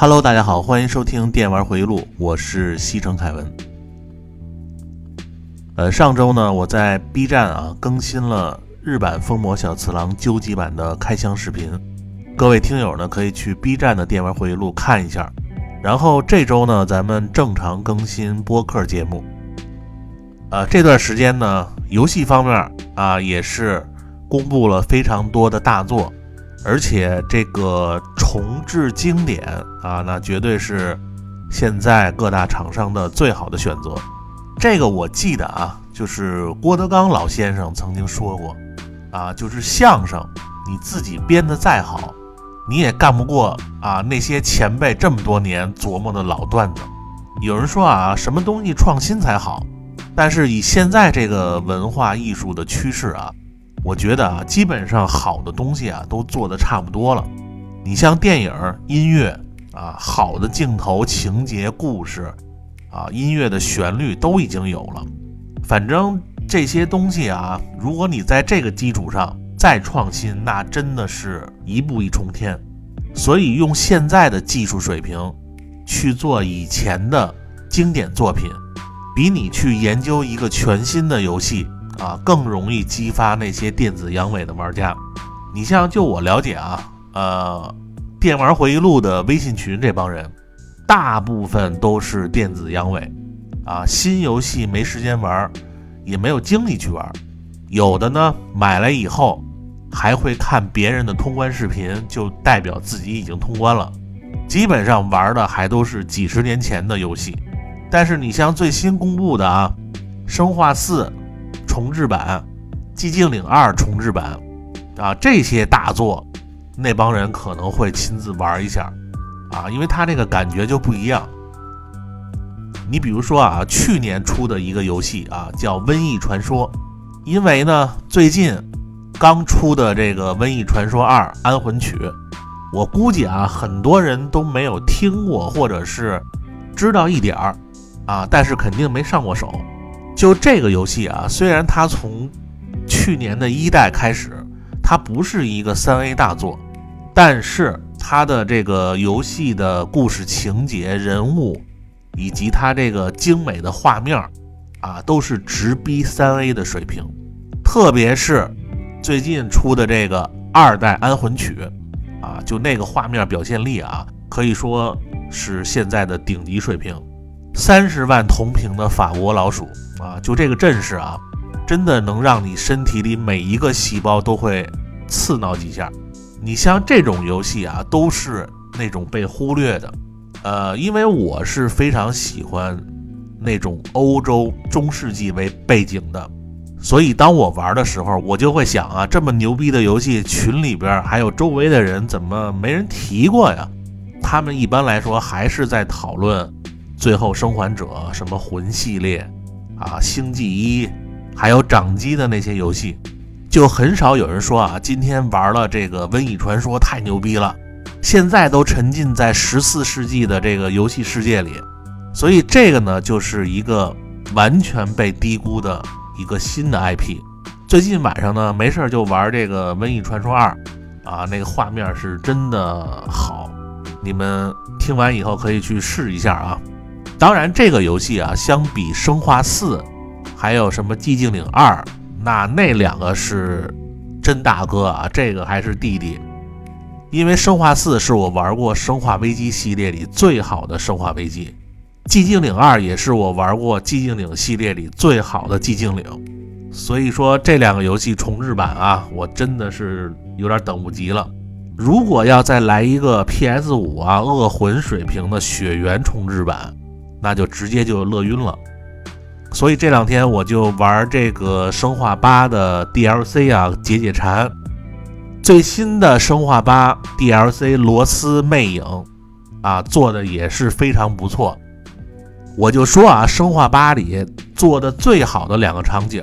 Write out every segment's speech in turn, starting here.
Hello，大家好，欢迎收听《电玩回忆录》，我是西城凯文。呃，上周呢，我在 B 站啊更新了日版《疯魔小次郎》究极版的开箱视频，各位听友呢可以去 B 站的《电玩回忆录》看一下。然后这周呢，咱们正常更新播客节目。呃，这段时间呢，游戏方面啊也是公布了非常多的大作。而且这个重置经典啊，那绝对是现在各大厂商的最好的选择。这个我记得啊，就是郭德纲老先生曾经说过啊，就是相声你自己编的再好，你也干不过啊那些前辈这么多年琢磨的老段子。有人说啊，什么东西创新才好？但是以现在这个文化艺术的趋势啊。我觉得啊，基本上好的东西啊都做的差不多了。你像电影、音乐啊，好的镜头、情节、故事啊，音乐的旋律都已经有了。反正这些东西啊，如果你在这个基础上再创新，那真的是一步一冲天。所以用现在的技术水平去做以前的经典作品，比你去研究一个全新的游戏。啊，更容易激发那些电子阳痿的玩家。你像就我了解啊，呃，电玩回忆录的微信群这帮人，大部分都是电子阳痿啊，新游戏没时间玩，也没有精力去玩。有的呢，买来以后还会看别人的通关视频，就代表自己已经通关了。基本上玩的还都是几十年前的游戏。但是你像最新公布的啊，生化四。重置版《寂静岭二》重置版啊，这些大作，那帮人可能会亲自玩一下啊，因为他这个感觉就不一样。你比如说啊，去年出的一个游戏啊，叫《瘟疫传说》，因为呢，最近刚出的这个《瘟疫传说二：安魂曲》，我估计啊，很多人都没有听过，或者是知道一点儿啊，但是肯定没上过手。就这个游戏啊，虽然它从去年的一代开始，它不是一个三 A 大作，但是它的这个游戏的故事情节、人物以及它这个精美的画面啊，都是直逼三 A 的水平。特别是最近出的这个二代安魂曲啊，就那个画面表现力啊，可以说是现在的顶级水平。三十万同屏的法国老鼠啊，就这个阵势啊，真的能让你身体里每一个细胞都会刺挠几下。你像这种游戏啊，都是那种被忽略的。呃，因为我是非常喜欢那种欧洲中世纪为背景的，所以当我玩的时候，我就会想啊，这么牛逼的游戏，群里边还有周围的人怎么没人提过呀？他们一般来说还是在讨论。最后生还者什么魂系列啊，星际一，还有掌机的那些游戏，就很少有人说啊，今天玩了这个瘟疫传说太牛逼了，现在都沉浸在十四世纪的这个游戏世界里，所以这个呢，就是一个完全被低估的一个新的 IP。最近晚上呢，没事就玩这个瘟疫传说二，啊，那个画面是真的好，你们听完以后可以去试一下啊。当然，这个游戏啊，相比《生化四》，还有什么《寂静岭二》，那那两个是真大哥啊，这个还是弟弟。因为《生化四》是我玩过《生化危机》系列里最好的《生化危机》，《寂静岭二》也是我玩过《寂静岭》系列里最好的《寂静岭》。所以说，这两个游戏重置版啊，我真的是有点等不及了。如果要再来一个 PS 五啊，恶魂水平的《血缘》重置版。那就直接就乐晕了，所以这两天我就玩这个生化八的 DLC 啊，解解馋。最新的生化八 DLC 罗斯魅影啊，做的也是非常不错。我就说啊，生化八里做的最好的两个场景，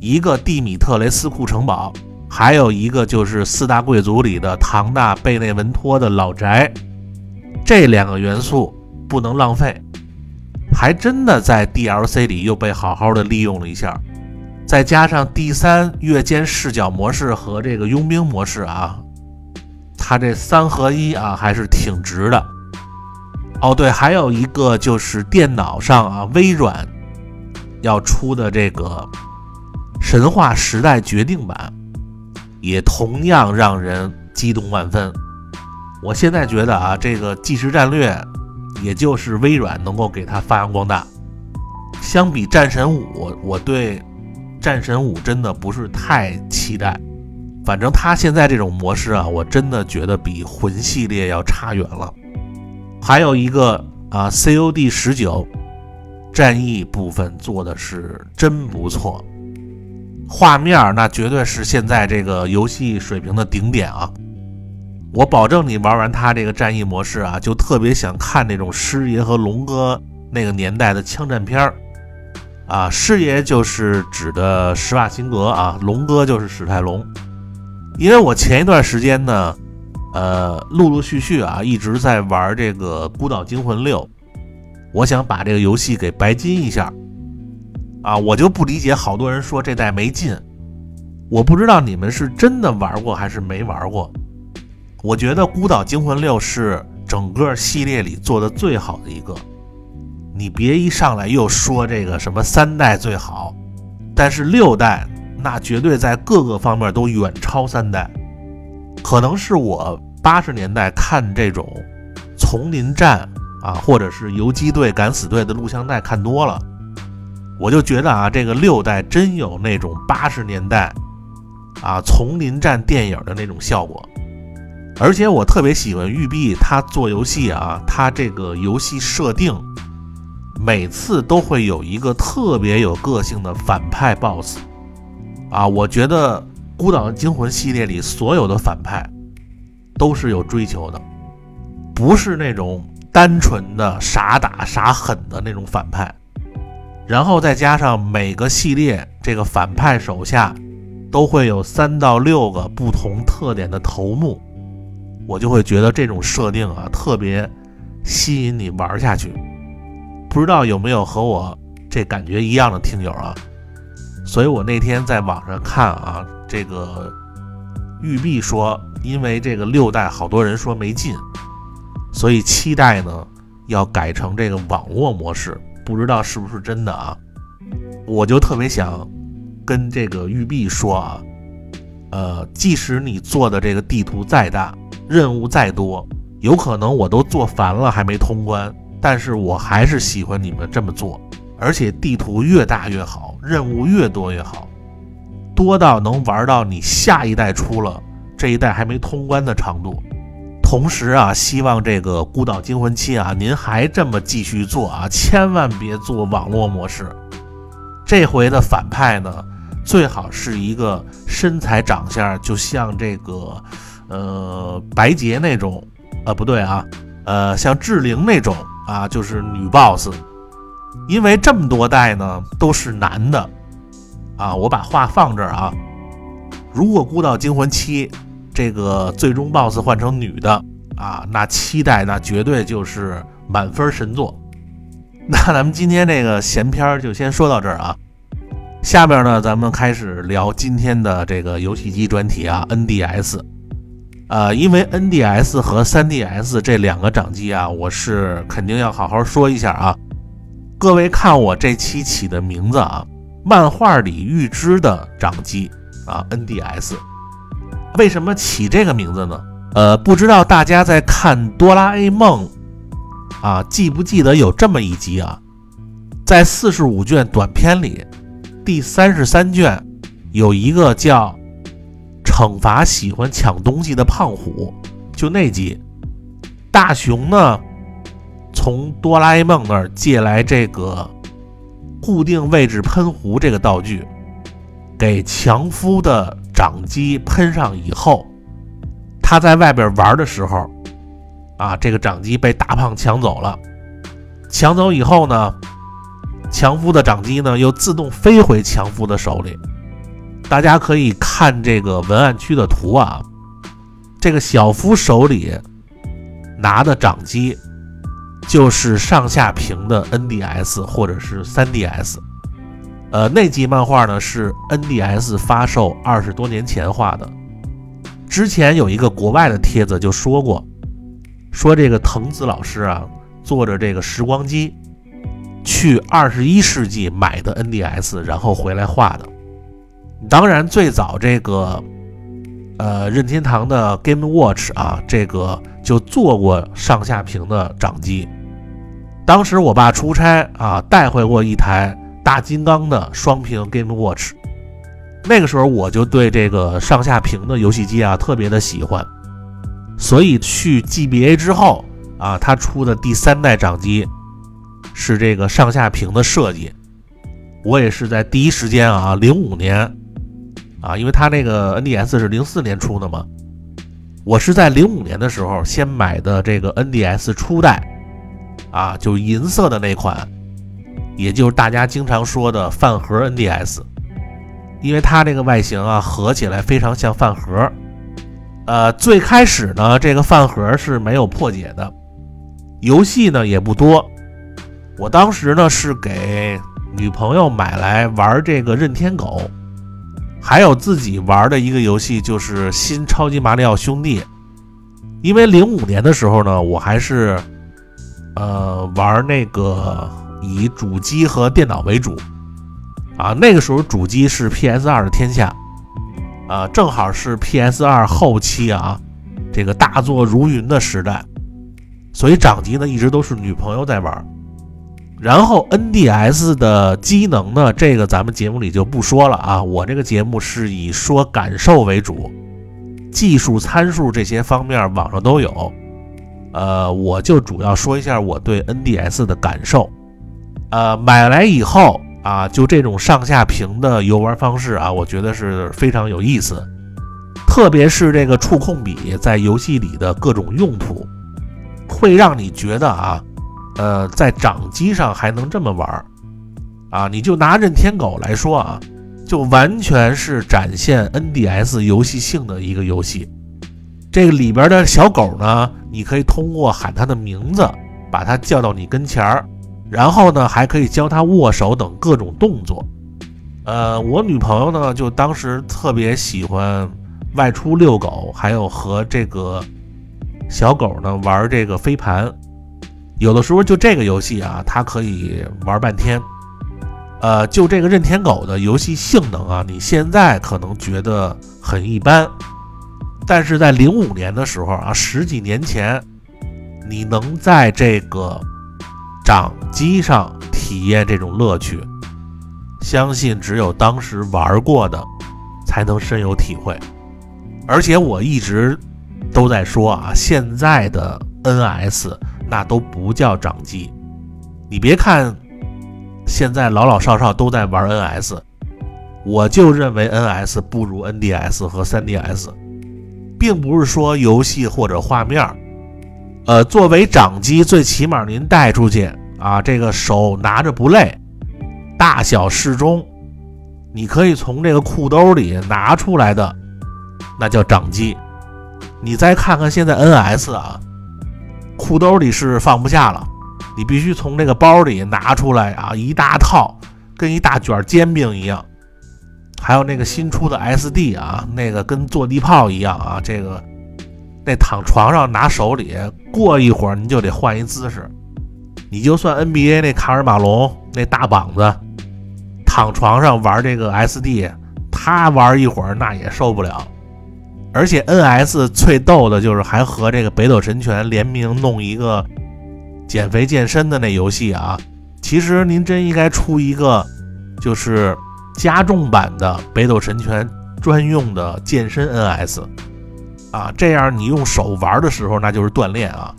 一个蒂米特雷斯库城堡，还有一个就是四大贵族里的唐纳贝内文托的老宅，这两个元素。不能浪费，还真的在 DLC 里又被好好的利用了一下，再加上第三月间视角模式和这个佣兵模式啊，它这三合一啊还是挺值的。哦，对，还有一个就是电脑上啊，微软要出的这个《神话时代决定版》，也同样让人激动万分。我现在觉得啊，这个即时战略，也就是微软能够给它发扬光大。相比战神五，我对战神五真的不是太期待。反正它现在这种模式啊，我真的觉得比魂系列要差远了。还有一个啊，COD 十九战役部分做的是真不错，画面那绝对是现在这个游戏水平的顶点啊。我保证你玩完它这个战役模式啊，就特别想看那种师爷和龙哥那个年代的枪战片儿啊。师爷就是指的施瓦辛格啊，龙哥就是史泰龙。因为我前一段时间呢，呃，陆陆续续啊一直在玩这个《孤岛惊魂六》，我想把这个游戏给白金一下啊，我就不理解好多人说这代没劲，我不知道你们是真的玩过还是没玩过。我觉得《孤岛惊魂六》是整个系列里做的最好的一个。你别一上来又说这个什么三代最好，但是六代那绝对在各个方面都远超三代。可能是我八十年代看这种丛林战啊，或者是游击队、敢死队的录像带看多了，我就觉得啊，这个六代真有那种八十年代啊丛林战电影的那种效果。而且我特别喜欢育碧，他做游戏啊，他这个游戏设定每次都会有一个特别有个性的反派 BOSS 啊。我觉得《孤岛惊魂》系列里所有的反派都是有追求的，不是那种单纯的傻打傻狠的那种反派。然后再加上每个系列这个反派手下都会有三到六个不同特点的头目。我就会觉得这种设定啊特别吸引你玩下去，不知道有没有和我这感觉一样的听友啊？所以我那天在网上看啊，这个玉璧说，因为这个六代好多人说没劲，所以七代呢要改成这个网络模式，不知道是不是真的啊？我就特别想跟这个玉璧说啊，呃，即使你做的这个地图再大。任务再多，有可能我都做烦了还没通关，但是我还是喜欢你们这么做。而且地图越大越好，任务越多越好，多到能玩到你下一代出了这一代还没通关的长度。同时啊，希望这个《孤岛惊魂七》啊，您还这么继续做啊，千万别做网络模式。这回的反派呢，最好是一个身材长相就像这个。呃，白洁那种，呃，不对啊，呃，像志玲那种啊，就是女 boss。因为这么多代呢都是男的啊，我把话放这儿啊。如果《孤岛惊魂七》这个最终 boss 换成女的啊，那七代那绝对就是满分神作。那咱们今天这个闲篇就先说到这儿啊。下边呢，咱们开始聊今天的这个游戏机专题啊，NDS。呃，因为 NDS 和 3DS 这两个掌机啊，我是肯定要好好说一下啊。各位看我这期起的名字啊，漫画里预知的掌机啊，NDS。为什么起这个名字呢？呃，不知道大家在看哆啦 A 梦啊，记不记得有这么一集啊？在四十五卷短片里，第三十三卷有一个叫。惩罚喜欢抢东西的胖虎，就那集，大雄呢，从哆啦 A 梦那儿借来这个固定位置喷壶这个道具，给强夫的掌机喷上以后，他在外边玩的时候，啊，这个掌机被大胖抢走了，抢走以后呢，强夫的掌机呢又自动飞回强夫的手里。大家可以看这个文案区的图啊，这个小夫手里拿的掌机就是上下屏的 NDS 或者是 3DS。呃，那集漫画呢是 NDS 发售二十多年前画的。之前有一个国外的帖子就说过，说这个藤子老师啊，坐着这个时光机去二十一世纪买的 NDS，然后回来画的。当然，最早这个呃任天堂的 Game Watch 啊，这个就做过上下屏的掌机。当时我爸出差啊，带回过一台大金刚的双屏 Game Watch。那个时候我就对这个上下屏的游戏机啊特别的喜欢，所以去 GBA 之后啊，他出的第三代掌机是这个上下屏的设计，我也是在第一时间啊，零五年啊，因为他那个 NDS 是零四年出的嘛，我是在零五年的时候先买的这个 NDS 初代啊，就银色的那款，也就是大家经常说的饭盒 NDS。因为它这个外形啊，合起来非常像饭盒。呃，最开始呢，这个饭盒是没有破解的，游戏呢也不多。我当时呢是给女朋友买来玩这个任天狗，还有自己玩的一个游戏就是新超级马里奥兄弟。因为零五年的时候呢，我还是呃玩那个以主机和电脑为主。啊，那个时候主机是 PS 二的天下，啊，正好是 PS 二后期啊，这个大作如云的时代，所以掌机呢一直都是女朋友在玩。然后 NDS 的机能呢，这个咱们节目里就不说了啊，我这个节目是以说感受为主，技术参数这些方面网上都有，呃，我就主要说一下我对 NDS 的感受。呃，买来以后。啊，就这种上下屏的游玩方式啊，我觉得是非常有意思。特别是这个触控笔在游戏里的各种用途，会让你觉得啊，呃，在掌机上还能这么玩儿啊。你就拿任天狗来说啊，就完全是展现 NDS 游戏性的一个游戏。这个里边的小狗呢，你可以通过喊它的名字，把它叫到你跟前儿。然后呢，还可以教它握手等各种动作。呃，我女朋友呢，就当时特别喜欢外出遛狗，还有和这个小狗呢玩这个飞盘。有的时候就这个游戏啊，它可以玩半天。呃，就这个任天狗的游戏性能啊，你现在可能觉得很一般，但是在零五年的时候啊，十几年前，你能在这个。掌机上体验这种乐趣，相信只有当时玩过的才能深有体会。而且我一直都在说啊，现在的 NS 那都不叫掌机。你别看现在老老少少都在玩 NS，我就认为 NS 不如 NDS 和 3DS，并不是说游戏或者画面。呃，作为掌机，最起码您带出去啊，这个手拿着不累，大小适中，你可以从这个裤兜里拿出来的，那叫掌机。你再看看现在 NS 啊，裤兜里是放不下了，你必须从这个包里拿出来啊，一大套，跟一大卷煎饼一样。还有那个新出的 SD 啊，那个跟坐地炮一样啊，这个。那躺床上拿手里，过一会儿你就得换一姿势。你就算 NBA 那卡尔马龙那大膀子，躺床上玩这个 SD，他玩一会儿那也受不了。而且 NS 最逗的就是还和这个北斗神拳联名弄一个减肥健身的那游戏啊。其实您真应该出一个，就是加重版的北斗神拳专用的健身 NS。啊，这样你用手玩的时候，那就是锻炼啊。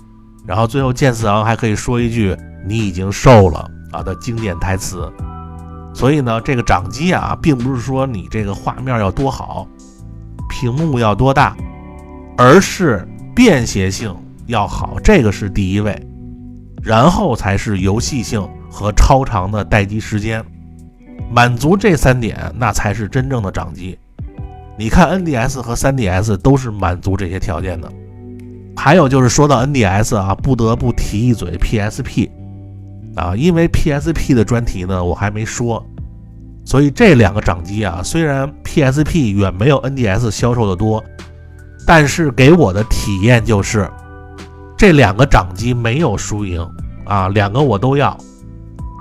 然后最后剑四郎还可以说一句“你已经瘦了”啊的经典台词。所以呢，这个掌机啊，并不是说你这个画面要多好，屏幕要多大，而是便携性要好，这个是第一位，然后才是游戏性和超长的待机时间。满足这三点，那才是真正的掌机。你看，NDS 和 3DS 都是满足这些条件的。还有就是说到 NDS 啊，不得不提一嘴 PSP 啊，因为 PSP 的专题呢我还没说，所以这两个掌机啊，虽然 PSP 远没有 NDS 销售的多，但是给我的体验就是这两个掌机没有输赢，啊，两个我都要。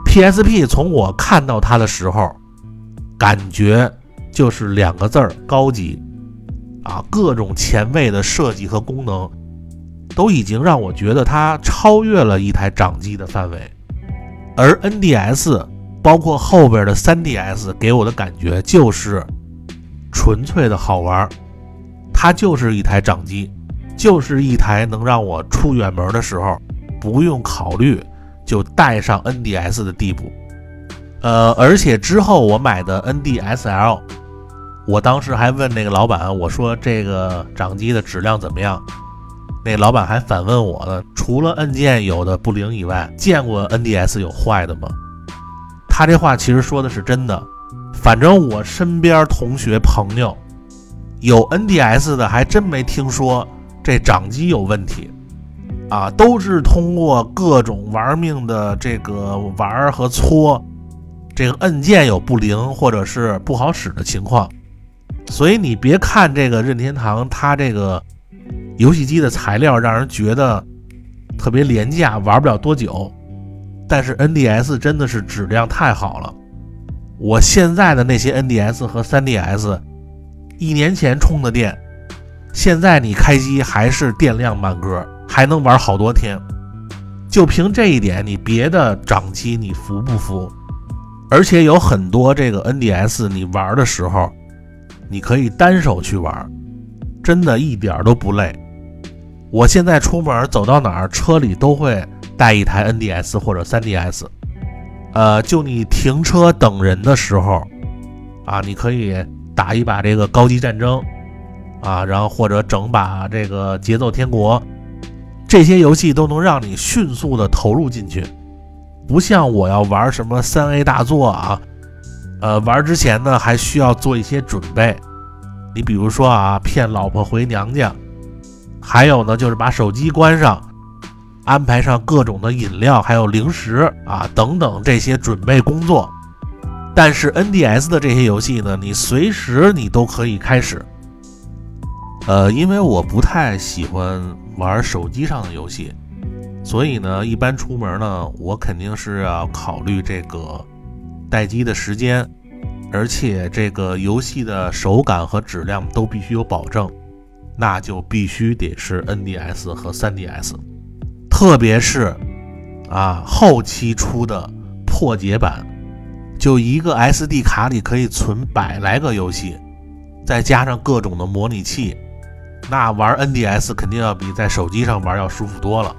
PSP 从我看到它的时候，感觉就是两个字儿：高级啊，各种前卫的设计和功能，都已经让我觉得它超越了一台掌机的范围。而 NDS 包括后边的 3DS 给我的感觉就是纯粹的好玩，它就是一台掌机，就是一台能让我出远门的时候不用考虑。就带上 NDS 的地步，呃，而且之后我买的 NDSL，我当时还问那个老板，我说这个掌机的质量怎么样？那老板还反问我呢，除了按键有的不灵以外，见过 NDS 有坏的吗？他这话其实说的是真的，反正我身边同学朋友有 NDS 的，还真没听说这掌机有问题。啊，都是通过各种玩命的这个玩和搓，这个按键有不灵或者是不好使的情况，所以你别看这个任天堂，它这个游戏机的材料让人觉得特别廉价，玩不了多久。但是 NDS 真的是质量太好了，我现在的那些 NDS 和 3DS，一年前充的电，现在你开机还是电量满格。还能玩好多天，就凭这一点，你别的掌机你服不服？而且有很多这个 NDS，你玩的时候，你可以单手去玩，真的一点都不累。我现在出门走到哪儿，车里都会带一台 NDS 或者 3DS。呃，就你停车等人的时候，啊，你可以打一把这个高级战争，啊，然后或者整把这个节奏天国。这些游戏都能让你迅速的投入进去，不像我要玩什么三 A 大作啊，呃，玩之前呢还需要做一些准备。你比如说啊，骗老婆回娘家，还有呢就是把手机关上，安排上各种的饮料还有零食啊等等这些准备工作。但是 NDS 的这些游戏呢，你随时你都可以开始。呃，因为我不太喜欢玩手机上的游戏，所以呢，一般出门呢，我肯定是要考虑这个待机的时间，而且这个游戏的手感和质量都必须有保证，那就必须得是 NDS 和 3DS，特别是啊后期出的破解版，就一个 SD 卡里可以存百来个游戏，再加上各种的模拟器。那玩 NDS 肯定要比在手机上玩要舒服多了，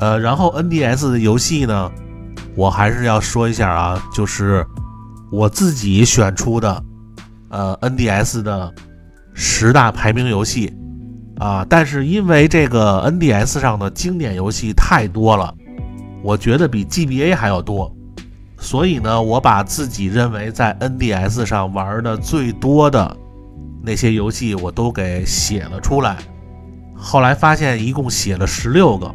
呃，然后 NDS 的游戏呢，我还是要说一下啊，就是我自己选出的，呃，NDS 的十大排名游戏啊，但是因为这个 NDS 上的经典游戏太多了，我觉得比 GBA 还要多，所以呢，我把自己认为在 NDS 上玩的最多的。那些游戏我都给写了出来，后来发现一共写了十六个，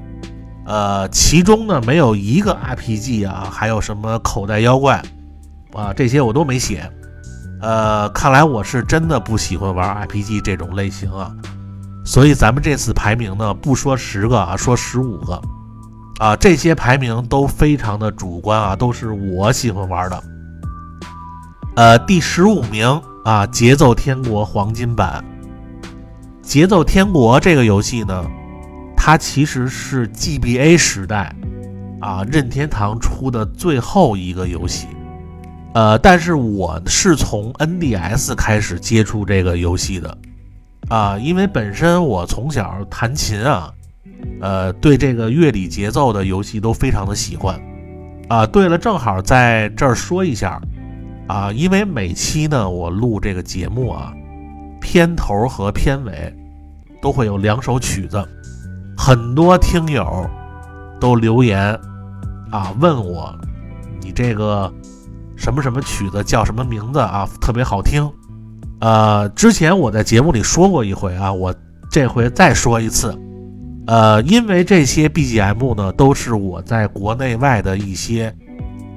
呃，其中呢没有一个 RPG 啊，还有什么口袋妖怪啊，这些我都没写。呃，看来我是真的不喜欢玩 RPG 这种类型啊，所以咱们这次排名呢，不说十个啊，说十五个啊，这些排名都非常的主观啊，都是我喜欢玩的。呃，第十五名。啊，节奏天国黄金版。节奏天国这个游戏呢，它其实是 GBA 时代啊任天堂出的最后一个游戏。呃，但是我是从 NDS 开始接触这个游戏的啊，因为本身我从小弹琴啊，呃，对这个乐理节奏的游戏都非常的喜欢啊。对了，正好在这儿说一下。啊，因为每期呢，我录这个节目啊，片头和片尾都会有两首曲子，很多听友都留言啊，问我你这个什么什么曲子叫什么名字啊，特别好听。呃，之前我在节目里说过一回啊，我这回再说一次。呃，因为这些 BGM 呢，都是我在国内外的一些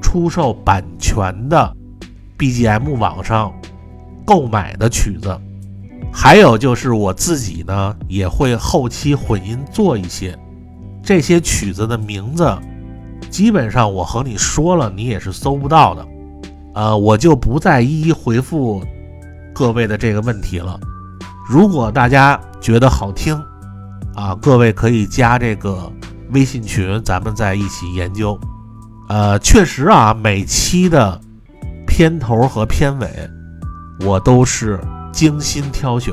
出售版权的。BGM 网上购买的曲子，还有就是我自己呢，也会后期混音做一些这些曲子的名字，基本上我和你说了，你也是搜不到的。呃，我就不再一一回复各位的这个问题了。如果大家觉得好听，啊，各位可以加这个微信群，咱们再一起研究。呃，确实啊，每期的片头和片尾我都是精心挑选。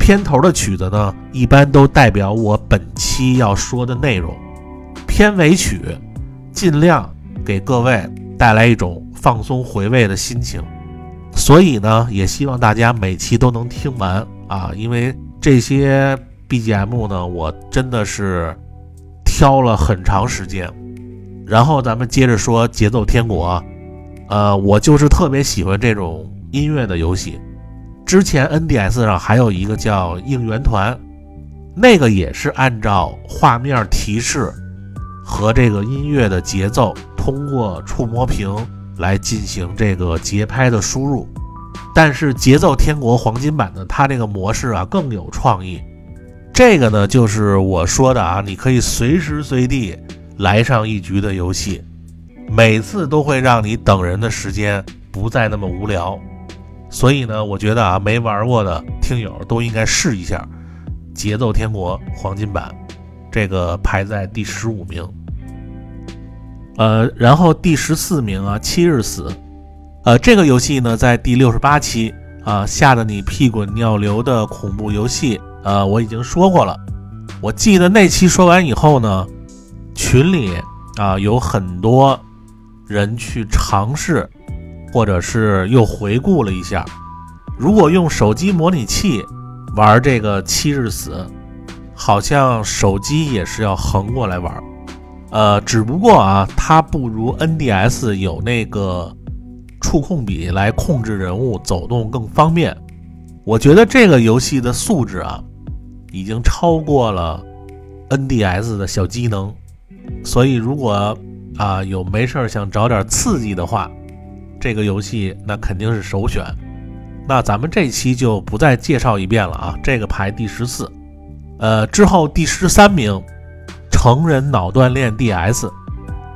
片头的曲子呢，一般都代表我本期要说的内容。片尾曲尽量给各位带来一种放松回味的心情。所以呢，也希望大家每期都能听完啊，因为这些 BGM 呢，我真的是挑了很长时间。然后咱们接着说《节奏天国》，呃，我就是特别喜欢这种音乐的游戏。之前 NDS 上还有一个叫《应援团》，那个也是按照画面提示和这个音乐的节奏，通过触摸屏来进行这个节拍的输入。但是《节奏天国》黄金版的它这个模式啊更有创意。这个呢，就是我说的啊，你可以随时随地。来上一局的游戏，每次都会让你等人的时间不再那么无聊。所以呢，我觉得啊，没玩过的听友都应该试一下《节奏天国》黄金版，这个排在第十五名。呃，然后第十四名啊，《七日死》。呃，这个游戏呢，在第六十八期啊，吓得你屁滚尿流的恐怖游戏，呃，我已经说过了。我记得那期说完以后呢。群里啊有很多人去尝试，或者是又回顾了一下。如果用手机模拟器玩这个七日死，好像手机也是要横过来玩。呃，只不过啊，它不如 NDS 有那个触控笔来控制人物走动更方便。我觉得这个游戏的素质啊，已经超过了 NDS 的小机能。所以，如果啊有没事儿想找点刺激的话，这个游戏那肯定是首选。那咱们这期就不再介绍一遍了啊，这个排第十四。呃，之后第十三名，成人脑锻炼 DS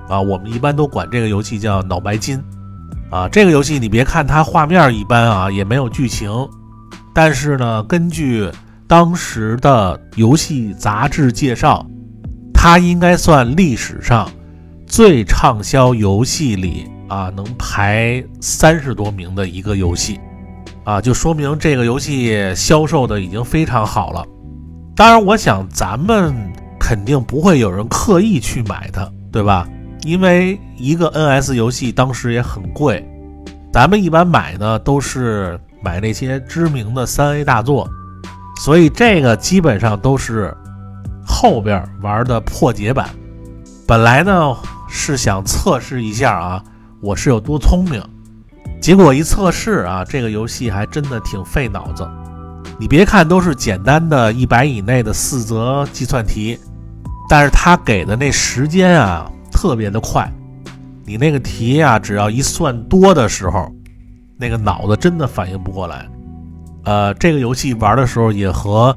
啊，我们一般都管这个游戏叫脑白金啊。这个游戏你别看它画面一般啊，也没有剧情，但是呢，根据当时的游戏杂志介绍。它应该算历史上最畅销游戏里啊，能排三十多名的一个游戏啊，就说明这个游戏销售的已经非常好了。当然，我想咱们肯定不会有人刻意去买它，对吧？因为一个 NS 游戏当时也很贵，咱们一般买呢都是买那些知名的三 A 大作，所以这个基本上都是。后边玩的破解版，本来呢是想测试一下啊，我是有多聪明。结果一测试啊，这个游戏还真的挺费脑子。你别看都是简单的一百以内的四则计算题，但是他给的那时间啊特别的快。你那个题啊，只要一算多的时候，那个脑子真的反应不过来。呃，这个游戏玩的时候也和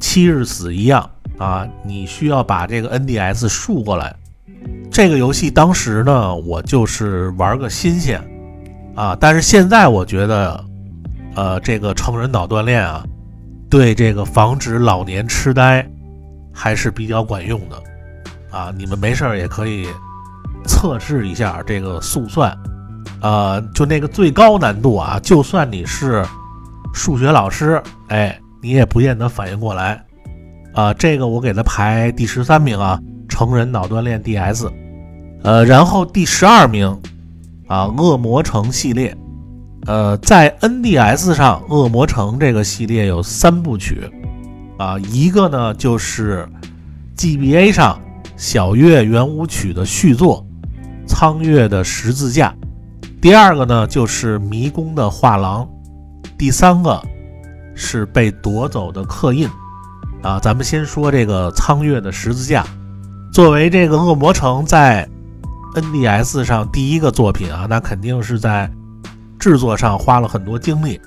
七日死一样。啊，你需要把这个 NDS 竖过来。这个游戏当时呢，我就是玩个新鲜啊。但是现在我觉得，呃，这个成人脑锻炼啊，对这个防止老年痴呆还是比较管用的啊。你们没事儿也可以测试一下这个速算，呃，就那个最高难度啊，就算你是数学老师，哎，你也不见得反应过来。啊，这个我给它排第十三名啊，成人脑锻炼 DS，呃，然后第十二名啊，恶魔城系列，呃，在 NDS 上，恶魔城这个系列有三部曲啊，一个呢就是 GBA 上小月圆舞曲的续作《苍月的十字架》，第二个呢就是迷宫的画廊，第三个是被夺走的刻印。啊，咱们先说这个苍月的十字架，作为这个恶魔城在 NDS 上第一个作品啊，那肯定是在制作上花了很多精力。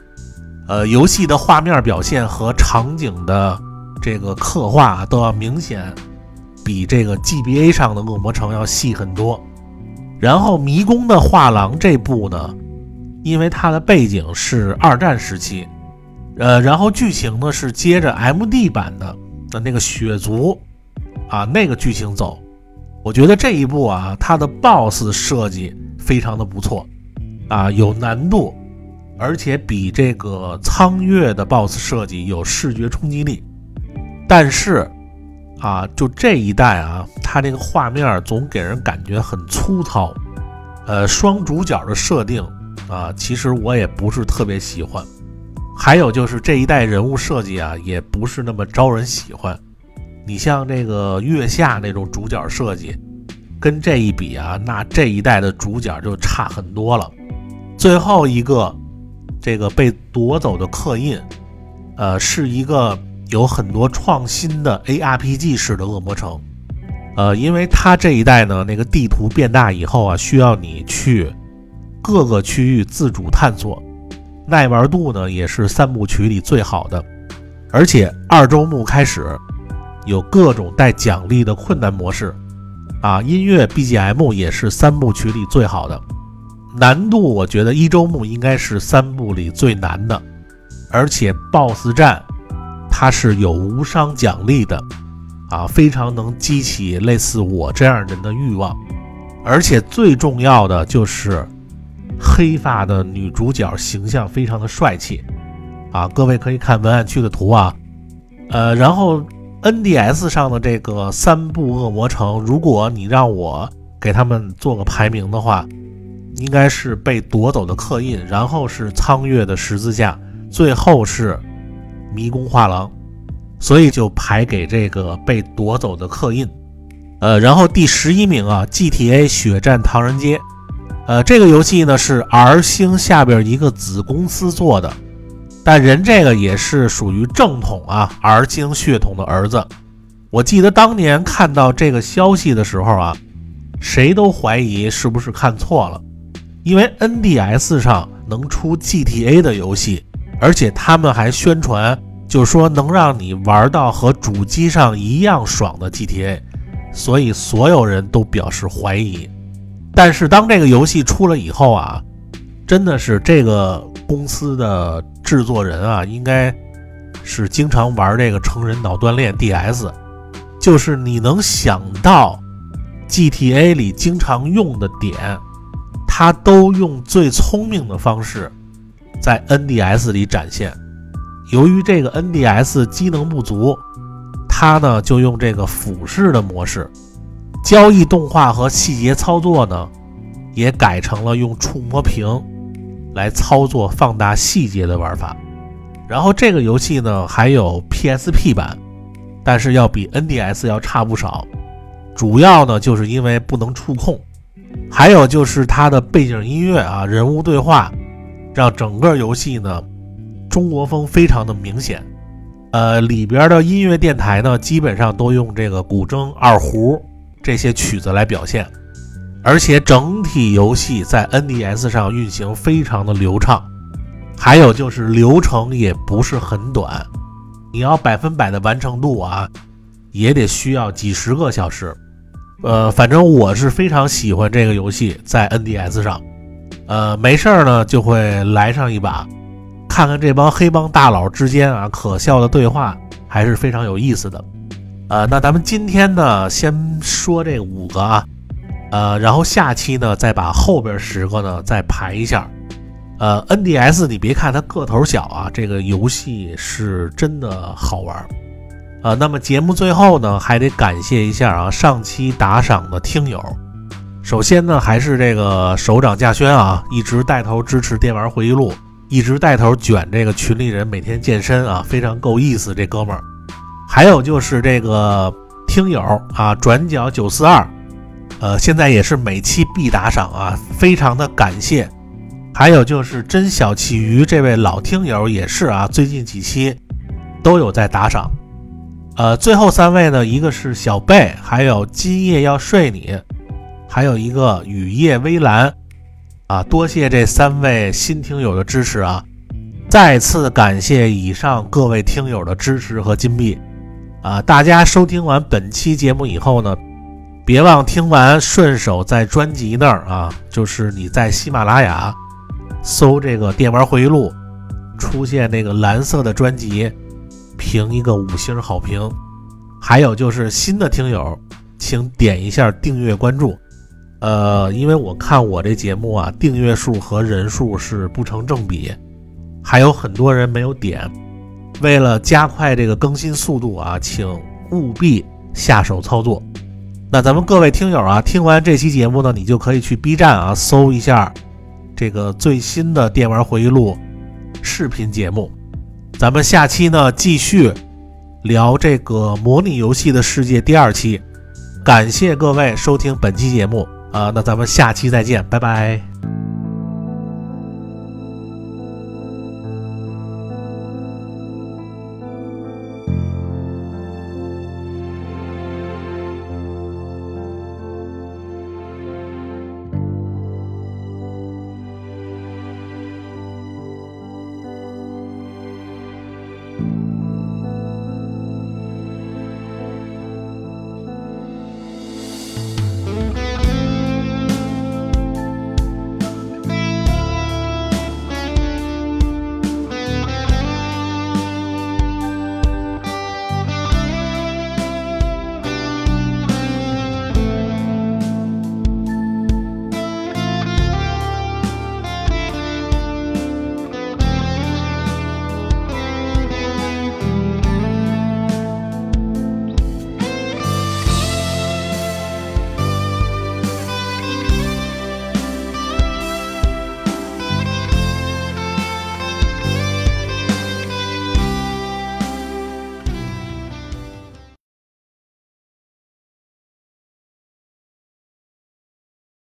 呃，游戏的画面表现和场景的这个刻画都要明显比这个 GBA 上的恶魔城要细很多。然后迷宫的画廊这部呢，因为它的背景是二战时期，呃，然后剧情呢是接着 MD 版的的那个血族啊那个剧情走。我觉得这一部啊，它的 BOSS 设计非常的不错啊，有难度，而且比这个苍月的 BOSS 设计有视觉冲击力。但是啊，就这一代啊，它这个画面总给人感觉很粗糙。呃，双主角的设定啊，其实我也不是特别喜欢。还有就是这一代人物设计啊，也不是那么招人喜欢。你像这个月下那种主角设计，跟这一比啊，那这一代的主角就差很多了。最后一个，这个被夺走的刻印，呃，是一个有很多创新的 ARPG 式的恶魔城，呃，因为它这一代呢，那个地图变大以后啊，需要你去各个区域自主探索，耐玩度呢也是三部曲里最好的，而且二周目开始。有各种带奖励的困难模式，啊，音乐 BGM 也是三部曲里最好的。难度我觉得一周目应该是三部里最难的，而且 BOSS 战它是有无伤奖励的，啊，非常能激起类似我这样人的欲望。而且最重要的就是黑发的女主角形象非常的帅气，啊，各位可以看文案区的图啊，呃，然后。NDS 上的这个三部恶魔城，如果你让我给他们做个排名的话，应该是被夺走的刻印，然后是苍月的十字架，最后是迷宫画廊，所以就排给这个被夺走的刻印。呃，然后第十一名啊，GTA 血战唐人街，呃，这个游戏呢是 R 星下边一个子公司做的。但人这个也是属于正统啊，R 星血统的儿子。我记得当年看到这个消息的时候啊，谁都怀疑是不是看错了，因为 NDS 上能出 GTA 的游戏，而且他们还宣传，就是说能让你玩到和主机上一样爽的 GTA，所以所有人都表示怀疑。但是当这个游戏出了以后啊，真的是这个。公司的制作人啊，应该是经常玩这个成人脑锻炼 DS，就是你能想到 GTA 里经常用的点，他都用最聪明的方式在 NDS 里展现。由于这个 NDS 机能不足，他呢就用这个俯视的模式，交易动画和细节操作呢也改成了用触摸屏。来操作放大细节的玩法，然后这个游戏呢还有 PSP 版，但是要比 NDS 要差不少。主要呢就是因为不能触控，还有就是它的背景音乐啊、人物对话，让整个游戏呢中国风非常的明显。呃，里边的音乐电台呢基本上都用这个古筝、二胡这些曲子来表现。而且整体游戏在 NDS 上运行非常的流畅，还有就是流程也不是很短，你要百分百的完成度啊，也得需要几十个小时。呃，反正我是非常喜欢这个游戏在 NDS 上，呃，没事儿呢就会来上一把，看看这帮黑帮大佬之间啊可笑的对话，还是非常有意思的。呃，那咱们今天呢先说这五个啊。呃，然后下期呢，再把后边十个呢再排一下。呃，NDS 你别看它个头小啊，这个游戏是真的好玩。呃，那么节目最后呢，还得感谢一下啊上期打赏的听友。首先呢，还是这个首长稼轩啊，一直带头支持电玩回忆录，一直带头卷这个群里人每天健身啊，非常够意思这哥们儿。还有就是这个听友啊，转角九四二。呃，现在也是每期必打赏啊，非常的感谢。还有就是真小气鱼这位老听友也是啊，最近几期都有在打赏。呃，最后三位呢，一个是小贝，还有今夜要睡你，还有一个雨夜微蓝啊，多谢这三位新听友的支持啊！再次感谢以上各位听友的支持和金币。啊，大家收听完本期节目以后呢，别忘听完顺手在专辑那儿啊，就是你在喜马拉雅搜这个电玩回忆录，出现那个蓝色的专辑，评一个五星好评。还有就是新的听友，请点一下订阅关注。呃，因为我看我这节目啊，订阅数和人数是不成正比，还有很多人没有点。为了加快这个更新速度啊，请务必下手操作。那咱们各位听友啊，听完这期节目呢，你就可以去 B 站啊搜一下这个最新的电玩回忆录视频节目。咱们下期呢继续聊这个模拟游戏的世界第二期。感谢各位收听本期节目。啊，那咱们下期再见，拜拜。